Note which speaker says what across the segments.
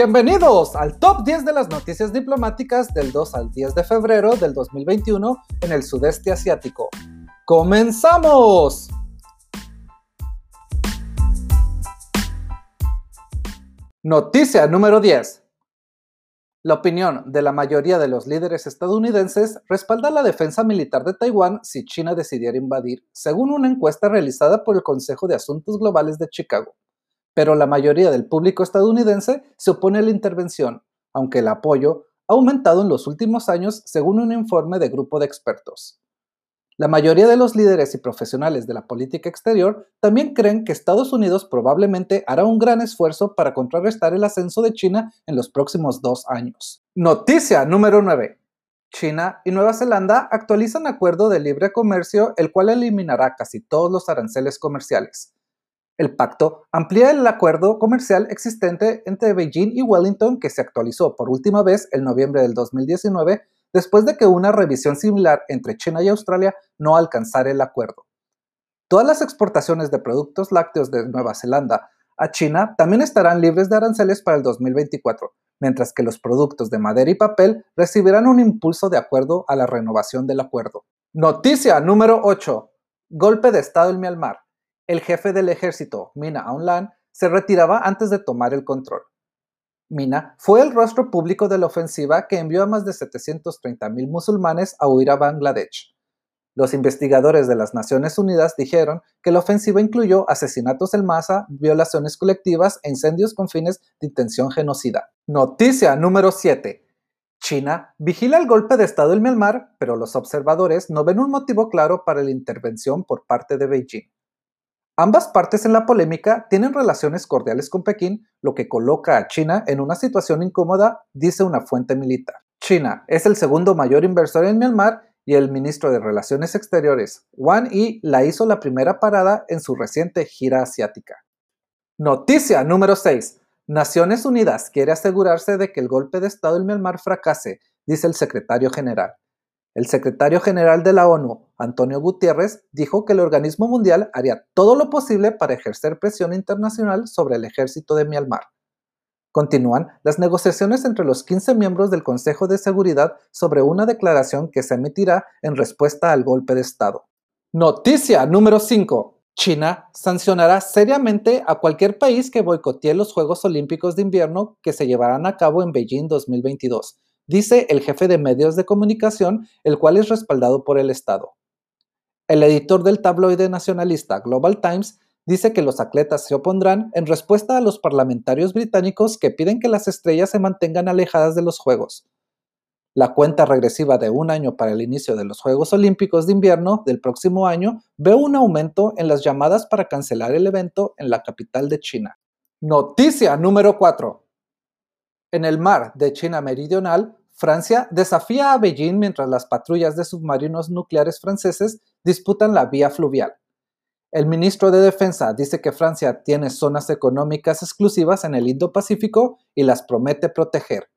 Speaker 1: Bienvenidos al top 10 de las noticias diplomáticas del 2 al 10 de febrero del 2021 en el sudeste asiático. ¡Comenzamos! Noticia número 10. La opinión de la mayoría de los líderes estadounidenses respalda la defensa militar de Taiwán si China decidiera invadir, según una encuesta realizada por el Consejo de Asuntos Globales de Chicago. Pero la mayoría del público estadounidense se opone a la intervención, aunque el apoyo ha aumentado en los últimos años según un informe de grupo de expertos. La mayoría de los líderes y profesionales de la política exterior también creen que Estados Unidos probablemente hará un gran esfuerzo para contrarrestar el ascenso de China en los próximos dos años. Noticia número 9. China y Nueva Zelanda actualizan acuerdo de libre comercio el cual eliminará casi todos los aranceles comerciales. El pacto amplía el acuerdo comercial existente entre Beijing y Wellington que se actualizó por última vez en noviembre del 2019 después de que una revisión similar entre China y Australia no alcanzara el acuerdo. Todas las exportaciones de productos lácteos de Nueva Zelanda a China también estarán libres de aranceles para el 2024, mientras que los productos de madera y papel recibirán un impulso de acuerdo a la renovación del acuerdo. Noticia número 8. Golpe de Estado en Myanmar. El jefe del ejército, Mina Aung Hlaing, se retiraba antes de tomar el control. Mina fue el rostro público de la ofensiva que envió a más de 730.000 musulmanes a huir a Bangladesh. Los investigadores de las Naciones Unidas dijeron que la ofensiva incluyó asesinatos en masa, violaciones colectivas e incendios con fines de intención genocida. Noticia número 7. China vigila el golpe de Estado en Myanmar, pero los observadores no ven un motivo claro para la intervención por parte de Beijing. Ambas partes en la polémica tienen relaciones cordiales con Pekín, lo que coloca a China en una situación incómoda, dice una fuente militar. China es el segundo mayor inversor en Myanmar y el ministro de Relaciones Exteriores, Wang Yi, la hizo la primera parada en su reciente gira asiática. Noticia número 6. Naciones Unidas quiere asegurarse de que el golpe de Estado en Myanmar fracase, dice el secretario general. El secretario general de la ONU, Antonio Gutiérrez, dijo que el organismo mundial haría todo lo posible para ejercer presión internacional sobre el ejército de Myanmar. Continúan las negociaciones entre los 15 miembros del Consejo de Seguridad sobre una declaración que se emitirá en respuesta al golpe de Estado. Noticia número 5. China sancionará seriamente a cualquier país que boicotee los Juegos Olímpicos de Invierno que se llevarán a cabo en Beijing 2022 dice el jefe de medios de comunicación, el cual es respaldado por el Estado. El editor del tabloide nacionalista Global Times dice que los atletas se opondrán en respuesta a los parlamentarios británicos que piden que las estrellas se mantengan alejadas de los Juegos. La cuenta regresiva de un año para el inicio de los Juegos Olímpicos de Invierno del próximo año ve un aumento en las llamadas para cancelar el evento en la capital de China. Noticia número 4. En el mar de China Meridional, Francia desafía a Beijing mientras las patrullas de submarinos nucleares franceses disputan la vía fluvial. El ministro de Defensa dice que Francia tiene zonas económicas exclusivas en el Indo-Pacífico y las promete proteger.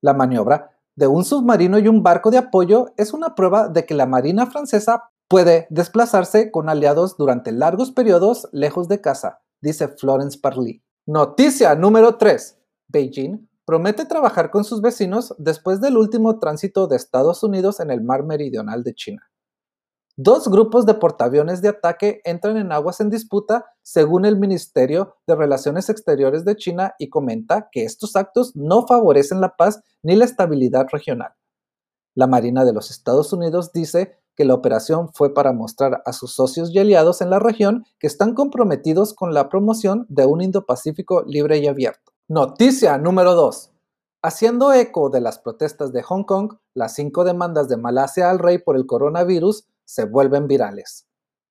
Speaker 1: La maniobra de un submarino y un barco de apoyo es una prueba de que la Marina francesa puede desplazarse con aliados durante largos periodos lejos de casa, dice Florence Parly. Noticia número 3. Beijing promete trabajar con sus vecinos después del último tránsito de Estados Unidos en el mar meridional de China. Dos grupos de portaaviones de ataque entran en aguas en disputa, según el Ministerio de Relaciones Exteriores de China, y comenta que estos actos no favorecen la paz ni la estabilidad regional. La Marina de los Estados Unidos dice que la operación fue para mostrar a sus socios y aliados en la región que están comprometidos con la promoción de un Indo-Pacífico libre y abierto. Noticia número 2. Haciendo eco de las protestas de Hong Kong, las cinco demandas de Malasia al rey por el coronavirus se vuelven virales.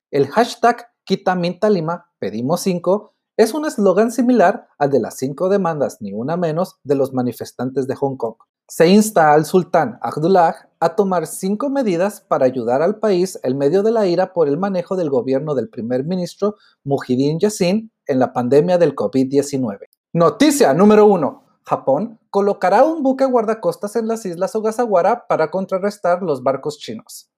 Speaker 1: El hashtag Quitamintalima, pedimos 5, es un eslogan similar al de las cinco demandas, ni una menos, de los manifestantes de Hong Kong. Se insta al sultán Abdullah a tomar cinco medidas para ayudar al país en medio de la ira por el manejo del gobierno del primer ministro Mujidin Yassin en la pandemia del COVID-19. Noticia número 1. Japón colocará un buque guardacostas en las islas Ogasawara para contrarrestar los barcos chinos.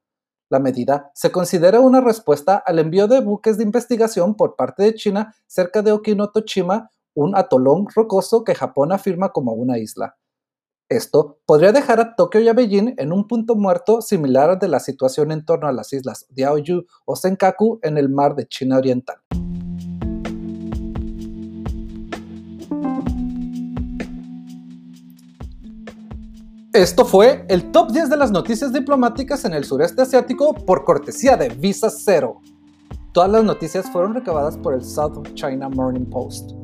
Speaker 1: La medida se considera una respuesta al envío de buques de investigación por parte de China cerca de Okinotoshima, un atolón rocoso que Japón afirma como una isla. Esto podría dejar a Tokio y a Beijing en un punto muerto similar al de la situación en torno a las islas Diaoyu o Senkaku en el mar de China Oriental. Esto fue el top 10 de las noticias diplomáticas en el sureste asiático por cortesía de Visa Zero. Todas las noticias fueron recabadas por el South China Morning Post.